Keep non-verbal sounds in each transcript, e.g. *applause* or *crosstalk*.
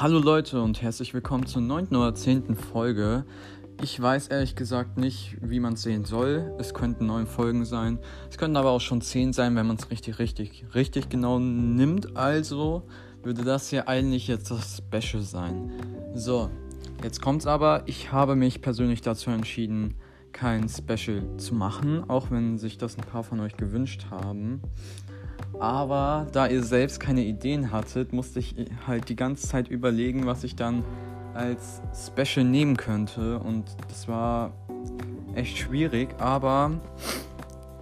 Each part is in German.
Hallo Leute und herzlich willkommen zur 9. oder 10. Folge. Ich weiß ehrlich gesagt nicht, wie man es sehen soll. Es könnten 9 Folgen sein. Es könnten aber auch schon 10 sein, wenn man es richtig, richtig, richtig genau nimmt. Also würde das hier eigentlich jetzt das Special sein. So, jetzt kommt's aber. Ich habe mich persönlich dazu entschieden, kein Special zu machen, auch wenn sich das ein paar von euch gewünscht haben. Aber da ihr selbst keine Ideen hattet, musste ich halt die ganze Zeit überlegen, was ich dann als Special nehmen könnte. Und das war echt schwierig, aber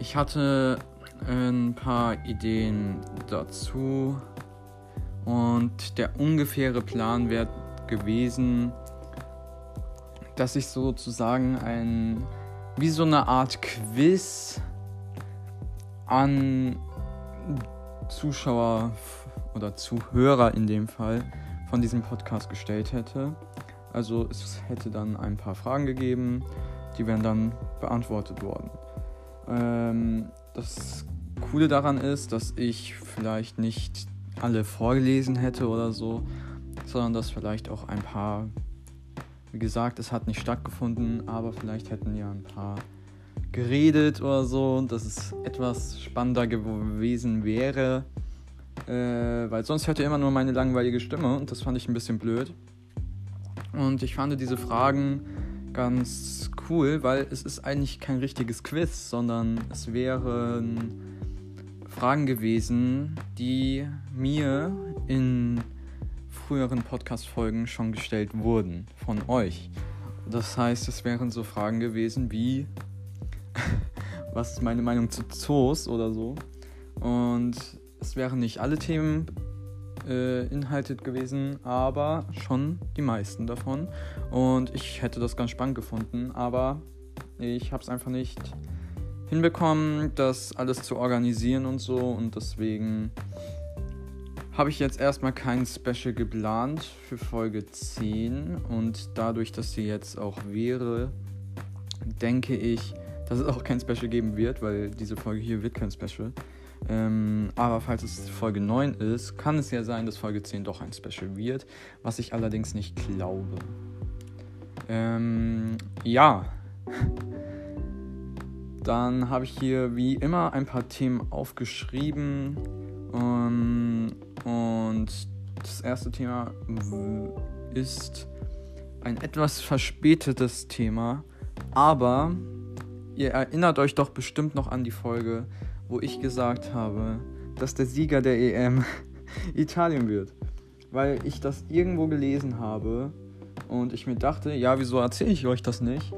ich hatte ein paar Ideen dazu. Und der ungefähre Plan wäre gewesen, dass ich sozusagen ein, wie so eine Art Quiz an Zuschauer oder Zuhörer in dem Fall von diesem Podcast gestellt hätte. Also es hätte dann ein paar Fragen gegeben, die wären dann beantwortet worden. Ähm, das Coole daran ist, dass ich vielleicht nicht alle vorgelesen hätte oder so, sondern dass vielleicht auch ein paar, wie gesagt, es hat nicht stattgefunden, aber vielleicht hätten ja ein paar geredet oder so, dass es etwas spannender gewesen wäre. Äh, weil sonst hört ihr immer nur meine langweilige Stimme und das fand ich ein bisschen blöd. Und ich fand diese Fragen ganz cool, weil es ist eigentlich kein richtiges Quiz, sondern es wären Fragen gewesen, die mir in früheren Podcast-Folgen schon gestellt wurden von euch. Das heißt, es wären so Fragen gewesen wie, *laughs* was ist meine Meinung zu Zoos oder so. Und es wären nicht alle Themen äh, inhaltet gewesen, aber schon die meisten davon. Und ich hätte das ganz spannend gefunden, aber ich habe es einfach nicht hinbekommen, das alles zu organisieren und so. Und deswegen habe ich jetzt erstmal kein Special geplant für Folge 10. Und dadurch, dass sie jetzt auch wäre, denke ich, dass es auch kein Special geben wird, weil diese Folge hier wird kein Special. Ähm, aber falls es Folge 9 ist, kann es ja sein, dass Folge 10 doch ein Special wird, was ich allerdings nicht glaube. Ähm, ja. *laughs* Dann habe ich hier wie immer ein paar Themen aufgeschrieben. Um, und das erste Thema ist ein etwas verspätetes Thema, aber ihr erinnert euch doch bestimmt noch an die Folge, wo ich gesagt habe, dass der Sieger der EM *laughs* Italien wird. Weil ich das irgendwo gelesen habe und ich mir dachte, ja, wieso erzähle ich euch das nicht?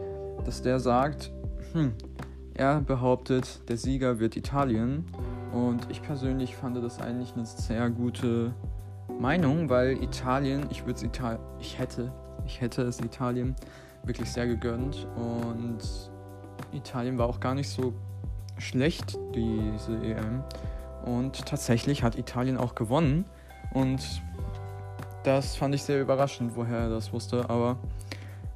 Dass der sagt, hm, er behauptet, der Sieger wird Italien. Und ich persönlich fand das eigentlich eine sehr gute Meinung, weil Italien, ich würde es Italien, ich hätte, ich hätte es Italien wirklich sehr gegönnt und Italien war auch gar nicht so schlecht, diese EM. Und tatsächlich hat Italien auch gewonnen. Und das fand ich sehr überraschend, woher er das wusste. Aber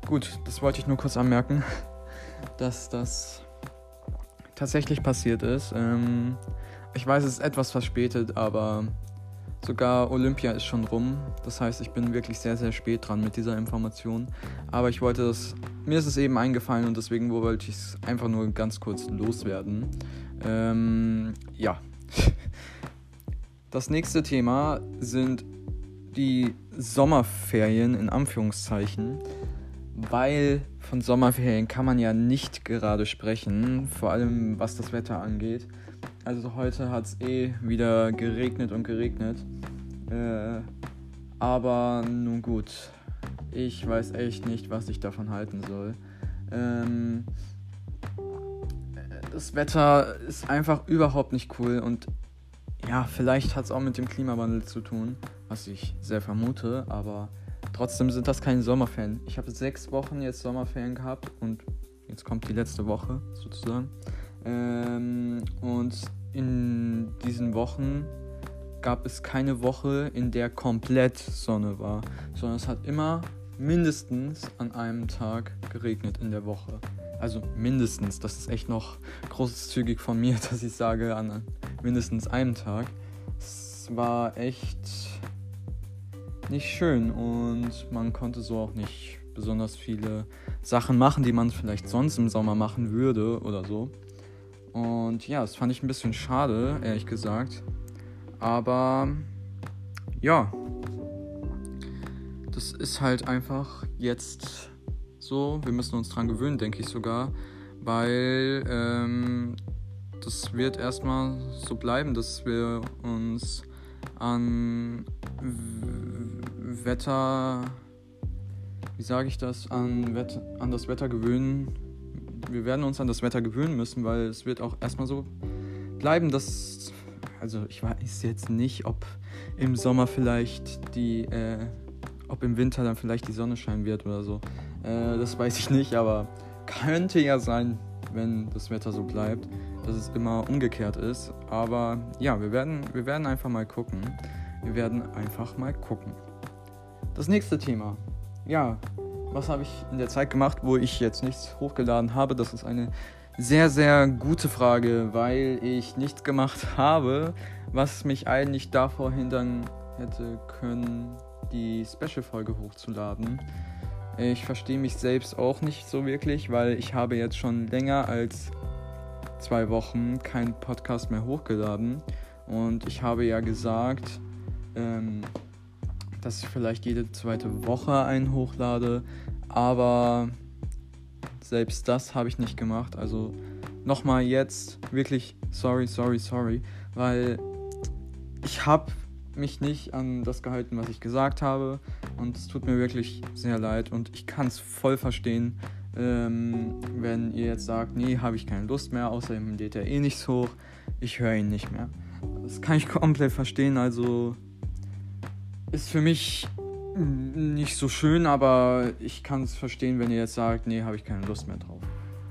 gut, das wollte ich nur kurz anmerken, *laughs* dass das tatsächlich passiert ist. Ähm, ich weiß, es ist etwas verspätet, aber Sogar Olympia ist schon rum. Das heißt, ich bin wirklich sehr, sehr spät dran mit dieser Information. Aber ich wollte das. Mir ist es eben eingefallen und deswegen wollte ich es einfach nur ganz kurz loswerden. Ähm, ja. Das nächste Thema sind die Sommerferien in Anführungszeichen. Weil von Sommerferien kann man ja nicht gerade sprechen, vor allem was das Wetter angeht. Also heute hat es eh wieder geregnet und geregnet. Äh, aber nun gut, ich weiß echt nicht, was ich davon halten soll. Ähm, das Wetter ist einfach überhaupt nicht cool und ja, vielleicht hat es auch mit dem Klimawandel zu tun, was ich sehr vermute, aber trotzdem sind das keine Sommerferien. Ich habe sechs Wochen jetzt Sommerferien gehabt und jetzt kommt die letzte Woche sozusagen. Ähm, und in diesen Wochen gab es keine Woche, in der komplett Sonne war, sondern es hat immer mindestens an einem Tag geregnet in der Woche. Also mindestens, das ist echt noch großzügig von mir, *laughs* dass ich sage an mindestens einem Tag. Es war echt nicht schön und man konnte so auch nicht besonders viele Sachen machen, die man vielleicht sonst im Sommer machen würde oder so. Und ja, das fand ich ein bisschen schade, ehrlich gesagt. Aber ja, das ist halt einfach jetzt so. Wir müssen uns dran gewöhnen, denke ich sogar, weil ähm, das wird erstmal so bleiben, dass wir uns an Wetter, wie sage ich das, an, Wett an das Wetter gewöhnen. Wir werden uns an das Wetter gewöhnen müssen, weil es wird auch erstmal so bleiben, dass, also ich weiß jetzt nicht, ob im Sommer vielleicht die, äh, ob im Winter dann vielleicht die Sonne scheinen wird oder so. Äh, das weiß ich nicht, aber könnte ja sein, wenn das Wetter so bleibt, dass es immer umgekehrt ist. Aber ja, wir werden, wir werden einfach mal gucken. Wir werden einfach mal gucken. Das nächste Thema. Ja, was habe ich in der Zeit gemacht, wo ich jetzt nichts hochgeladen habe? Das ist eine sehr, sehr gute Frage, weil ich nichts gemacht habe, was mich eigentlich davor hindern hätte können, die Special-Folge hochzuladen. Ich verstehe mich selbst auch nicht so wirklich, weil ich habe jetzt schon länger als zwei Wochen keinen Podcast mehr hochgeladen. Und ich habe ja gesagt, ähm, dass ich vielleicht jede zweite Woche einen hochlade. Aber selbst das habe ich nicht gemacht. Also nochmal jetzt wirklich sorry, sorry, sorry. Weil ich habe mich nicht an das gehalten, was ich gesagt habe. Und es tut mir wirklich sehr leid. Und ich kann es voll verstehen, ähm, wenn ihr jetzt sagt, nee, habe ich keine Lust mehr. Außerdem lädt er eh nichts hoch. Ich höre ihn nicht mehr. Das kann ich komplett verstehen. Also ist für mich nicht so schön, aber ich kann es verstehen, wenn ihr jetzt sagt, nee, habe ich keine Lust mehr drauf.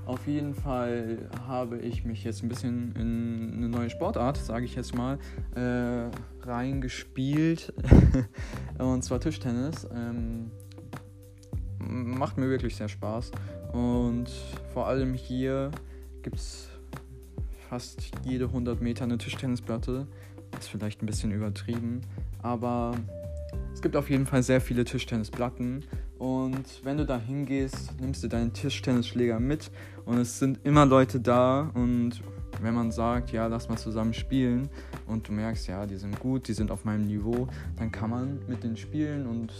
Auf jeden Fall habe ich mich jetzt ein bisschen in eine neue Sportart, sage ich jetzt mal, äh, reingespielt. *laughs* und zwar Tischtennis. Ähm, macht mir wirklich sehr Spaß. Und vor allem hier gibt es fast jede 100 Meter eine Tischtennisplatte. Ist vielleicht ein bisschen übertrieben, aber es gibt auf jeden Fall sehr viele Tischtennisplatten. Und wenn du da hingehst, nimmst du deinen Tischtennisschläger mit. Und es sind immer Leute da. Und wenn man sagt, ja, lass mal zusammen spielen und du merkst, ja, die sind gut, die sind auf meinem Niveau, dann kann man mit denen spielen und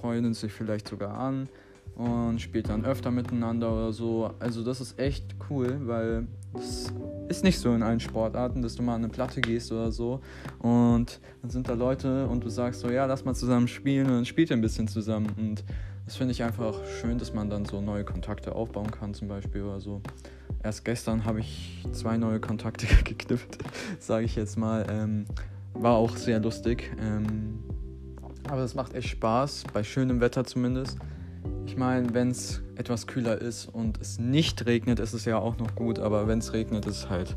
freuen sich vielleicht sogar an und spielt dann öfter miteinander oder so. Also das ist echt cool, weil es ist nicht so in allen Sportarten, dass du mal an eine Platte gehst oder so und dann sind da Leute und du sagst so, ja, lass mal zusammen spielen und dann spielt ihr ein bisschen zusammen und das finde ich einfach schön, dass man dann so neue Kontakte aufbauen kann zum Beispiel oder so. Erst gestern habe ich zwei neue Kontakte *laughs* geknüpft, sage ich jetzt mal. Ähm, war auch sehr lustig. Ähm, aber es macht echt Spaß, bei schönem Wetter zumindest. Ich meine, wenn es etwas kühler ist und es nicht regnet, ist es ja auch noch gut, aber wenn es regnet, ist es halt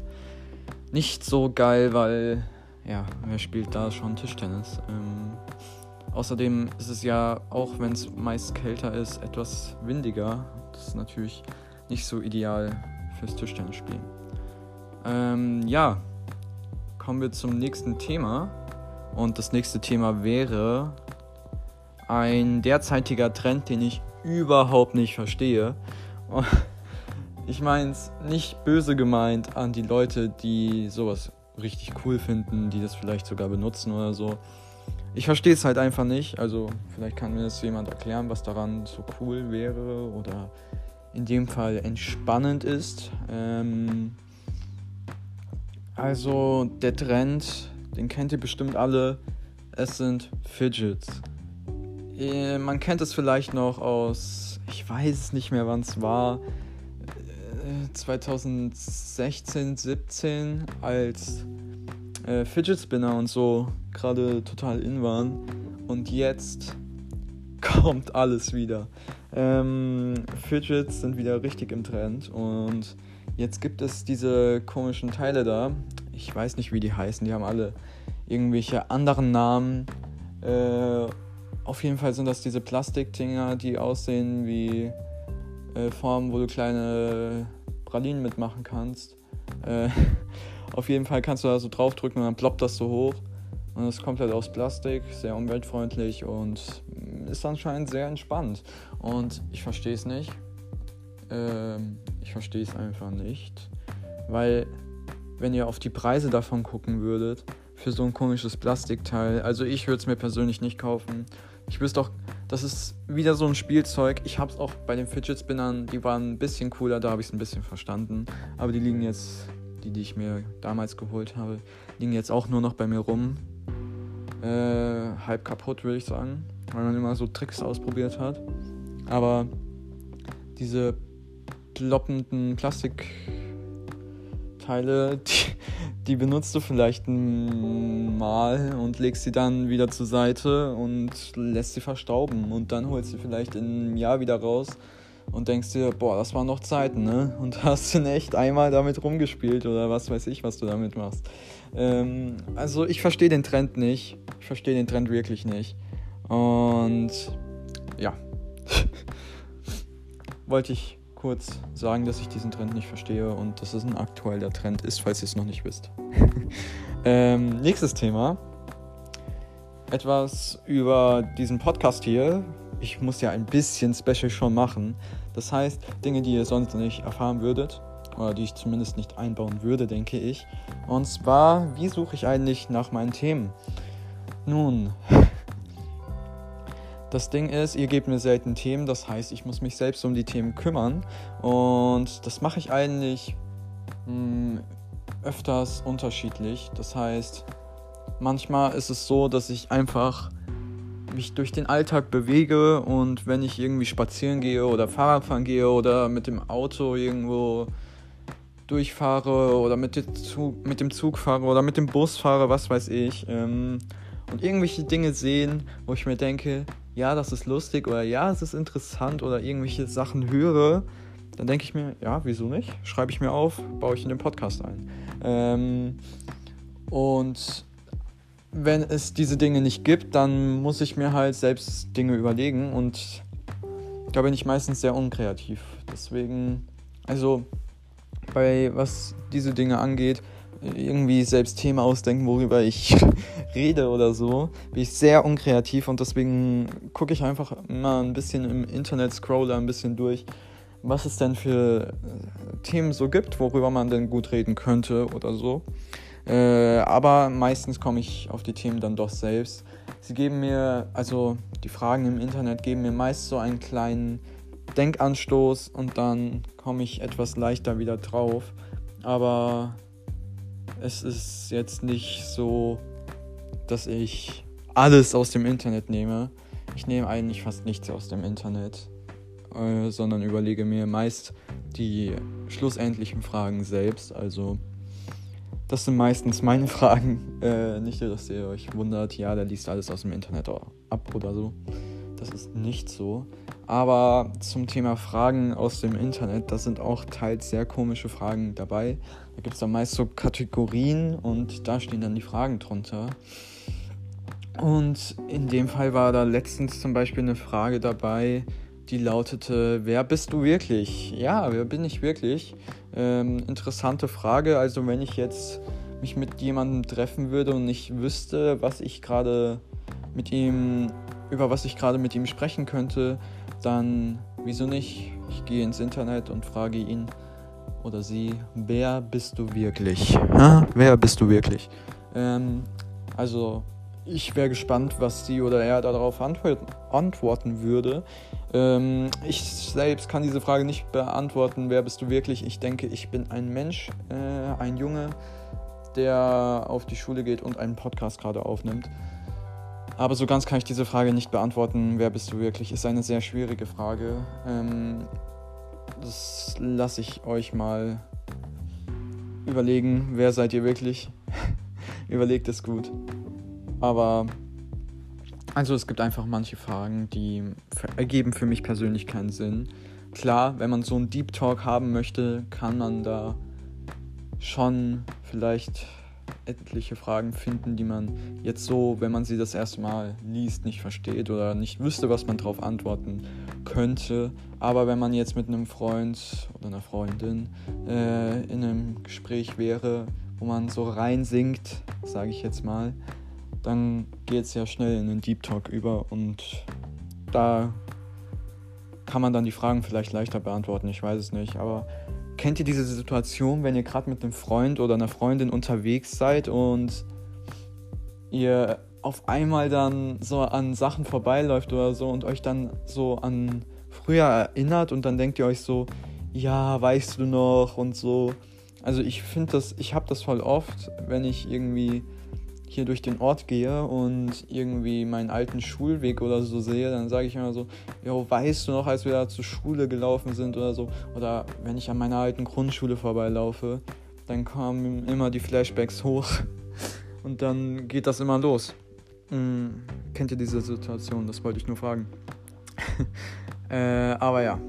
nicht so geil, weil, ja, wer spielt da schon Tischtennis? Ähm, außerdem ist es ja, auch wenn es meist kälter ist, etwas windiger. Das ist natürlich nicht so ideal fürs Tischtennis spielen. Ähm, ja, kommen wir zum nächsten Thema. Und das nächste Thema wäre ein derzeitiger Trend, den ich überhaupt nicht verstehe. *laughs* Ich meine es nicht böse gemeint an die Leute, die sowas richtig cool finden, die das vielleicht sogar benutzen oder so. Ich verstehe es halt einfach nicht. Also vielleicht kann mir das jemand erklären, was daran so cool wäre oder in dem Fall entspannend ist. Ähm also der Trend, den kennt ihr bestimmt alle. Es sind Fidgets. Äh, man kennt es vielleicht noch aus, ich weiß es nicht mehr, wann es war, 2016, äh, 17, als äh, Fidget Spinner und so gerade total in waren. Und jetzt *laughs* kommt alles wieder. Ähm, Fidgets sind wieder richtig im Trend und jetzt gibt es diese komischen Teile da. Ich weiß nicht, wie die heißen. Die haben alle irgendwelche anderen Namen. Äh, auf jeden Fall sind das diese Plastikdinger, die aussehen wie äh, Formen, wo du kleine Pralinen mitmachen kannst. Äh, *laughs* auf jeden Fall kannst du da so draufdrücken und dann ploppt das so hoch. Und es kommt halt aus Plastik, sehr umweltfreundlich und ist anscheinend sehr entspannt. Und ich verstehe es nicht. Ähm, ich verstehe es einfach nicht. Weil, wenn ihr auf die Preise davon gucken würdet, für so ein komisches Plastikteil, also ich würde es mir persönlich nicht kaufen. Ich wüsste auch, das ist wieder so ein Spielzeug. Ich habe es auch bei den Fidget Spinnern, die waren ein bisschen cooler, da habe ich es ein bisschen verstanden. Aber die liegen jetzt, die, die ich mir damals geholt habe, liegen jetzt auch nur noch bei mir rum. Äh, halb kaputt, würde ich sagen, weil man immer so Tricks ausprobiert hat. Aber diese ploppenden Plastikteile, die, die benutzt du vielleicht mal und legst sie dann wieder zur Seite und lässt sie verstauben. Und dann holst du vielleicht in einem Jahr wieder raus und denkst dir, boah, das waren noch Zeiten, ne? Und *laughs* hast du echt einmal damit rumgespielt oder was weiß ich, was du damit machst. Ähm, also ich verstehe den Trend nicht. Ich verstehe den Trend wirklich nicht. Und ja. *laughs* Wollte ich kurz sagen, dass ich diesen Trend nicht verstehe und dass es ein aktueller Trend ist, falls ihr es noch nicht wisst. *laughs* ähm, nächstes Thema. Etwas über diesen Podcast hier. Ich muss ja ein bisschen Special schon machen. Das heißt, Dinge, die ihr sonst nicht erfahren würdet, oder die ich zumindest nicht einbauen würde, denke ich. Und zwar, wie suche ich eigentlich nach meinen Themen? Nun, das Ding ist, ihr gebt mir selten Themen, das heißt, ich muss mich selbst um die Themen kümmern. Und das mache ich eigentlich mh, hm, öfters unterschiedlich. Das heißt, manchmal ist es so, dass ich einfach mich durch den Alltag bewege und wenn ich irgendwie spazieren gehe oder Fahrradfahren gehe oder mit dem Auto irgendwo durchfahre oder mit dem Zug, mit dem Zug fahre oder mit dem Bus fahre, was weiß ich, ähm, und irgendwelche Dinge sehen, wo ich mir denke, ja, das ist lustig oder ja, es ist interessant oder irgendwelche Sachen höre, dann denke ich mir, ja, wieso nicht? Schreibe ich mir auf, baue ich in den Podcast ein. Ähm, und wenn es diese Dinge nicht gibt, dann muss ich mir halt selbst Dinge überlegen und da bin ich meistens sehr unkreativ. Deswegen, also bei was diese Dinge angeht, irgendwie selbst Themen ausdenken, worüber ich *laughs* rede oder so, bin ich sehr unkreativ und deswegen gucke ich einfach mal ein bisschen im Internet, scroller ein bisschen durch, was es denn für äh, Themen so gibt, worüber man denn gut reden könnte oder so. Äh, aber meistens komme ich auf die Themen dann doch selbst. Sie geben mir, also die Fragen im Internet geben mir meist so einen kleinen Denkanstoß und dann komme ich etwas leichter wieder drauf. Aber es ist jetzt nicht so, dass ich alles aus dem Internet nehme. Ich nehme eigentlich fast nichts aus dem Internet, äh, sondern überlege mir meist die schlussendlichen Fragen selbst. Also das sind meistens meine *laughs* Fragen. Äh, nicht, dass ihr euch wundert, ja, der liest alles aus dem Internet ab oder so. Das ist nicht so. Aber zum Thema Fragen aus dem Internet, da sind auch teils sehr komische Fragen dabei. Da gibt es dann meist so Kategorien und da stehen dann die Fragen drunter. Und in dem Fall war da letztens zum Beispiel eine Frage dabei, die lautete, wer bist du wirklich? Ja, wer bin ich wirklich? Ähm, interessante Frage. Also wenn ich jetzt mich mit jemandem treffen würde und ich wüsste, was ich gerade mit ihm, über was ich gerade mit ihm sprechen könnte, dann wieso nicht? Ich gehe ins Internet und frage ihn oder sie, wer bist du wirklich? Ha? Wer bist du wirklich? Ähm, also ich wäre gespannt, was sie oder er darauf antworten würde. Ähm, ich selbst kann diese Frage nicht beantworten, wer bist du wirklich? Ich denke, ich bin ein Mensch, äh, ein Junge, der auf die Schule geht und einen Podcast gerade aufnimmt. Aber so ganz kann ich diese Frage nicht beantworten. Wer bist du wirklich? Ist eine sehr schwierige Frage. Ähm, das lasse ich euch mal überlegen. Wer seid ihr wirklich? *laughs* Überlegt es gut. Aber also es gibt einfach manche Fragen, die ergeben für mich persönlich keinen Sinn. Klar, wenn man so einen Deep Talk haben möchte, kann man da schon vielleicht etliche Fragen finden, die man jetzt so, wenn man sie das erste Mal liest, nicht versteht oder nicht wüsste, was man darauf antworten könnte. Aber wenn man jetzt mit einem Freund oder einer Freundin äh, in einem Gespräch wäre, wo man so reinsinkt, sage ich jetzt mal, dann geht es ja schnell in den Deep Talk über und da kann man dann die Fragen vielleicht leichter beantworten, ich weiß es nicht. Aber kennt ihr diese Situation, wenn ihr gerade mit einem Freund oder einer Freundin unterwegs seid und ihr auf einmal dann so an Sachen vorbeiläuft oder so und euch dann so an früher erinnert und dann denkt ihr euch so, ja, weißt du noch und so. Also ich finde das, ich habe das voll oft, wenn ich irgendwie hier durch den Ort gehe und irgendwie meinen alten Schulweg oder so sehe, dann sage ich immer so, jo, weißt du noch, als wir da zur Schule gelaufen sind oder so, oder wenn ich an meiner alten Grundschule vorbeilaufe, dann kommen immer die Flashbacks hoch *laughs* und dann geht das immer los. Hm, kennt ihr diese Situation? Das wollte ich nur fragen. *laughs* äh, aber ja,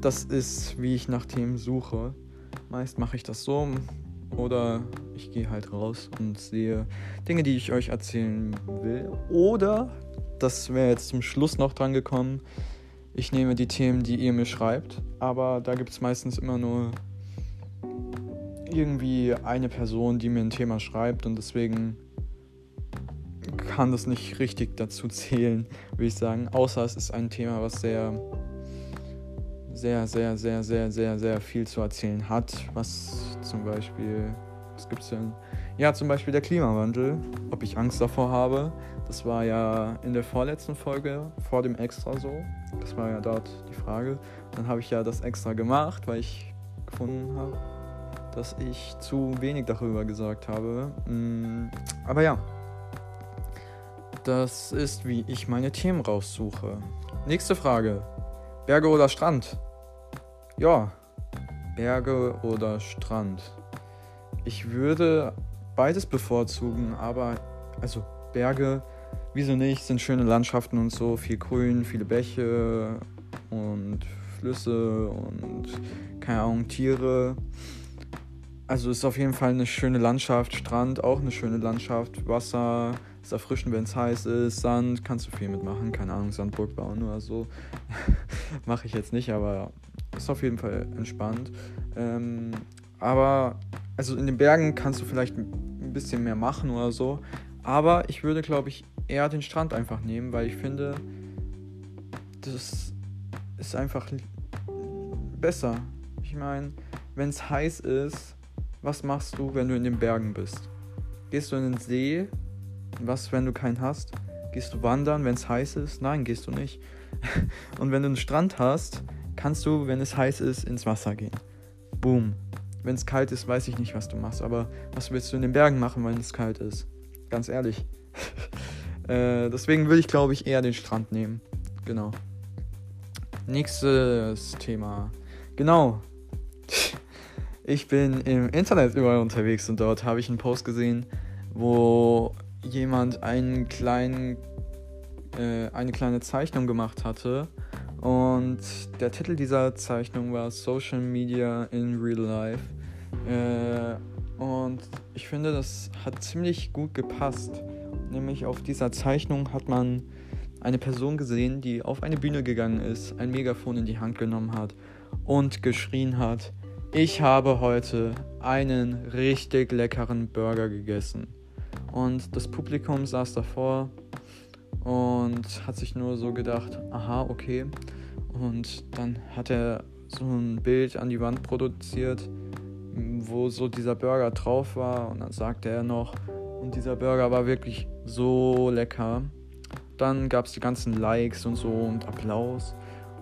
das ist, wie ich nach Themen suche. Meist mache ich das so oder ich gehe halt raus und sehe Dinge, die ich euch erzählen will. Oder, das wäre jetzt zum Schluss noch dran gekommen, ich nehme die Themen, die ihr mir schreibt. Aber da gibt es meistens immer nur irgendwie eine Person, die mir ein Thema schreibt und deswegen kann das nicht richtig dazu zählen, würde ich sagen. Außer es ist ein Thema, was sehr, sehr, sehr, sehr, sehr, sehr, sehr viel zu erzählen hat. Was zum Beispiel, was gibt es denn? Ja, zum Beispiel der Klimawandel. Ob ich Angst davor habe. Das war ja in der vorletzten Folge vor dem Extra so. Das war ja dort die Frage. Dann habe ich ja das Extra gemacht, weil ich gefunden habe, dass ich zu wenig darüber gesagt habe. Mm, aber ja, das ist, wie ich meine Themen raussuche. Nächste Frage. Berge oder Strand? Ja, Berge oder Strand. Ich würde beides bevorzugen, aber also Berge, wieso nicht, sind schöne Landschaften und so, viel Grün, viele Bäche und Flüsse und keine Ahnung, Tiere. Also ist auf jeden Fall eine schöne Landschaft, Strand auch eine schöne Landschaft, Wasser, ist erfrischend, wenn es heiß ist. Sand, kannst du viel mitmachen. Keine Ahnung, Sandburg bauen oder so. *laughs* Mache ich jetzt nicht, aber ist auf jeden Fall entspannt. Ähm, aber, also in den Bergen kannst du vielleicht ein bisschen mehr machen oder so. Aber ich würde, glaube ich, eher den Strand einfach nehmen, weil ich finde, das ist einfach besser. Ich meine, wenn es heiß ist, was machst du, wenn du in den Bergen bist? Gehst du in den See was, wenn du keinen hast? Gehst du wandern, wenn es heiß ist? Nein, gehst du nicht. *laughs* Und wenn du einen Strand hast, kannst du, wenn es heiß ist, ins Wasser gehen. Boom. Wenn es kalt ist, weiß ich nicht, was du machst. Aber was willst du in den Bergen machen, wenn es kalt ist? Ganz ehrlich. *laughs* äh, deswegen würde ich, glaube ich, eher den Strand nehmen. Genau. Nächstes Thema. Genau. *laughs* Ich bin im Internet überall unterwegs und dort habe ich einen Post gesehen, wo jemand einen kleinen, äh, eine kleine Zeichnung gemacht hatte. Und der Titel dieser Zeichnung war Social Media in Real Life. Äh, und ich finde, das hat ziemlich gut gepasst. Nämlich auf dieser Zeichnung hat man eine Person gesehen, die auf eine Bühne gegangen ist, ein Megafon in die Hand genommen hat und geschrien hat, ich habe heute einen richtig leckeren Burger gegessen. Und das Publikum saß davor und hat sich nur so gedacht, aha, okay. Und dann hat er so ein Bild an die Wand produziert, wo so dieser Burger drauf war. Und dann sagte er noch, und dieser Burger war wirklich so lecker. Dann gab es die ganzen Likes und so und Applaus.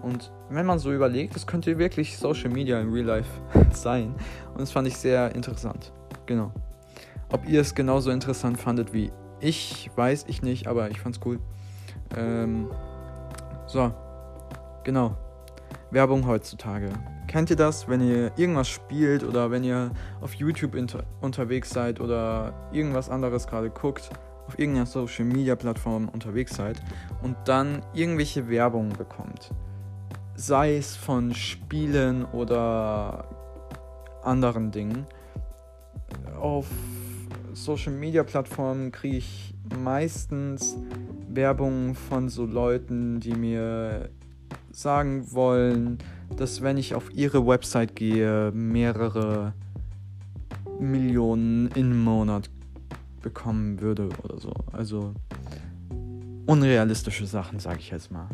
Und wenn man so überlegt, das könnte wirklich Social Media in Real Life *laughs* sein. Und das fand ich sehr interessant. Genau. Ob ihr es genauso interessant fandet wie ich, weiß ich nicht, aber ich fand's cool. Ähm, so, genau. Werbung heutzutage. Kennt ihr das, wenn ihr irgendwas spielt oder wenn ihr auf YouTube unterwegs seid oder irgendwas anderes gerade guckt, auf irgendeiner Social Media Plattform unterwegs seid und dann irgendwelche Werbung bekommt? Sei es von Spielen oder anderen Dingen. Auf Social Media Plattformen kriege ich meistens Werbung von so Leuten, die mir sagen wollen, dass wenn ich auf ihre Website gehe, mehrere Millionen im Monat bekommen würde oder so. Also unrealistische Sachen, sage ich jetzt mal.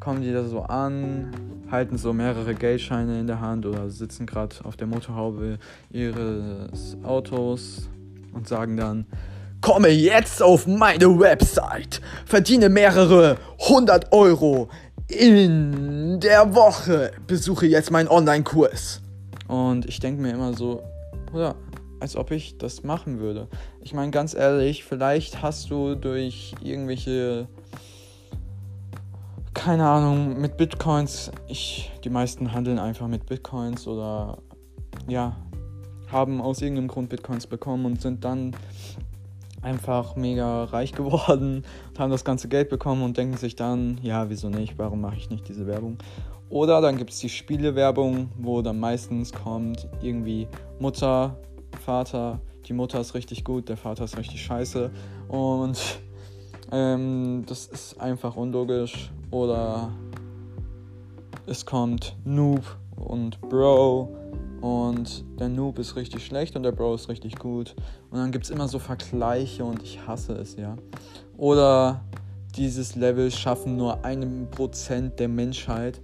Kommen die da so an, halten so mehrere Geldscheine in der Hand oder sitzen gerade auf der Motorhaube ihres Autos und sagen dann, komme jetzt auf meine Website, verdiene mehrere hundert Euro in der Woche, besuche jetzt meinen Online-Kurs. Und ich denke mir immer so, oder als ob ich das machen würde. Ich meine, ganz ehrlich, vielleicht hast du durch irgendwelche, keine Ahnung, mit Bitcoins, ich, die meisten handeln einfach mit Bitcoins oder ja, haben aus irgendeinem Grund Bitcoins bekommen und sind dann einfach mega reich geworden und haben das ganze Geld bekommen und denken sich dann, ja, wieso nicht, warum mache ich nicht diese Werbung? Oder dann gibt es die Spielewerbung, wo dann meistens kommt irgendwie Mutter, Vater, die Mutter ist richtig gut, der Vater ist richtig scheiße und ähm, das ist einfach unlogisch. Oder es kommt Noob und Bro und der Noob ist richtig schlecht und der Bro ist richtig gut. Und dann gibt es immer so Vergleiche und ich hasse es, ja. Oder dieses Level schaffen nur einen Prozent der Menschheit.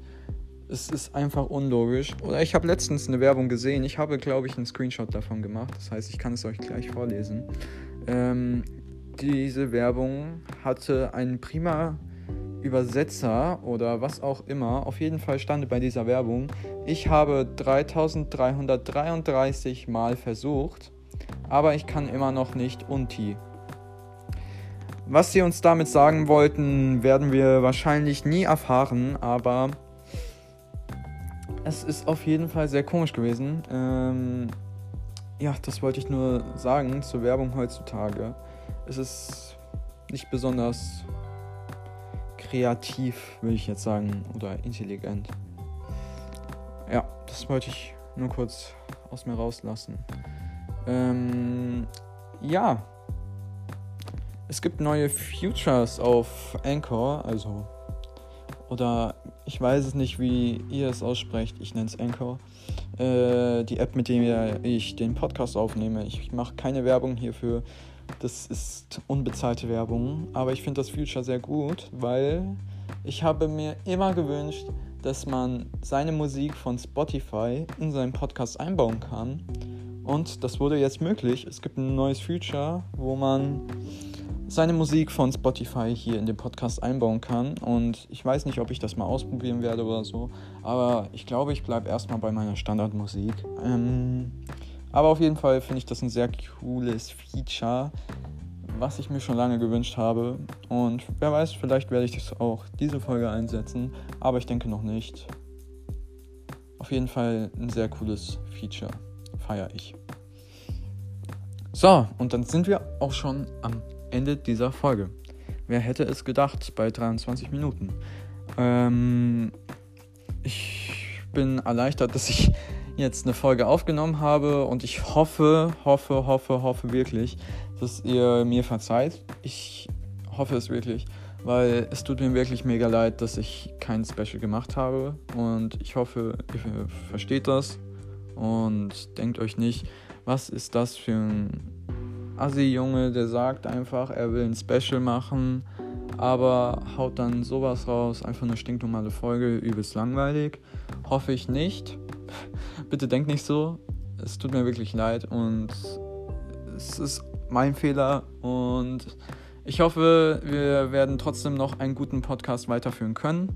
Es ist einfach unlogisch. Oder ich habe letztens eine Werbung gesehen. Ich habe, glaube ich, einen Screenshot davon gemacht. Das heißt, ich kann es euch gleich vorlesen. Ähm, diese Werbung hatte einen prima Übersetzer oder was auch immer. Auf jeden Fall stand bei dieser Werbung, ich habe 3333 Mal versucht, aber ich kann immer noch nicht Unti. Was sie uns damit sagen wollten, werden wir wahrscheinlich nie erfahren, aber es ist auf jeden Fall sehr komisch gewesen. Ähm, ja, das wollte ich nur sagen zur Werbung heutzutage. Es ist nicht besonders kreativ, würde ich jetzt sagen, oder intelligent. Ja, das wollte ich nur kurz aus mir rauslassen. Ähm, ja, es gibt neue Futures auf Anchor, also oder ich weiß es nicht, wie ihr es aussprecht. Ich nenne es Anchor. Äh, die App, mit der ich den Podcast aufnehme. Ich mache keine Werbung hierfür. Das ist unbezahlte Werbung, aber ich finde das Future sehr gut, weil ich habe mir immer gewünscht, dass man seine Musik von Spotify in seinen Podcast einbauen kann. Und das wurde jetzt möglich. Es gibt ein neues Feature, wo man seine Musik von Spotify hier in den Podcast einbauen kann. Und ich weiß nicht, ob ich das mal ausprobieren werde oder so. Aber ich glaube, ich bleibe erstmal bei meiner Standardmusik. Ähm, aber auf jeden Fall finde ich das ein sehr cooles Feature, was ich mir schon lange gewünscht habe. Und wer weiß, vielleicht werde ich das auch diese Folge einsetzen, aber ich denke noch nicht. Auf jeden Fall ein sehr cooles Feature. Feiere ich. So, und dann sind wir auch schon am Ende dieser Folge. Wer hätte es gedacht bei 23 Minuten? Ähm, ich bin erleichtert, dass ich jetzt eine Folge aufgenommen habe und ich hoffe, hoffe, hoffe, hoffe wirklich, dass ihr mir verzeiht. Ich hoffe es wirklich, weil es tut mir wirklich mega leid, dass ich kein Special gemacht habe und ich hoffe, ihr versteht das und denkt euch nicht, was ist das für ein Assi-Junge, der sagt einfach, er will ein Special machen, aber haut dann sowas raus, einfach eine stinknormale Folge, übelst langweilig. Hoffe ich nicht. *laughs* Bitte denkt nicht so. Es tut mir wirklich leid und es ist mein Fehler und ich hoffe, wir werden trotzdem noch einen guten Podcast weiterführen können.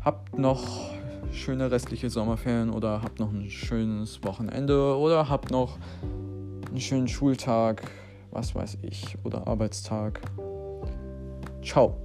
Habt noch schöne restliche Sommerferien oder habt noch ein schönes Wochenende oder habt noch einen schönen Schultag, was weiß ich, oder Arbeitstag. Ciao.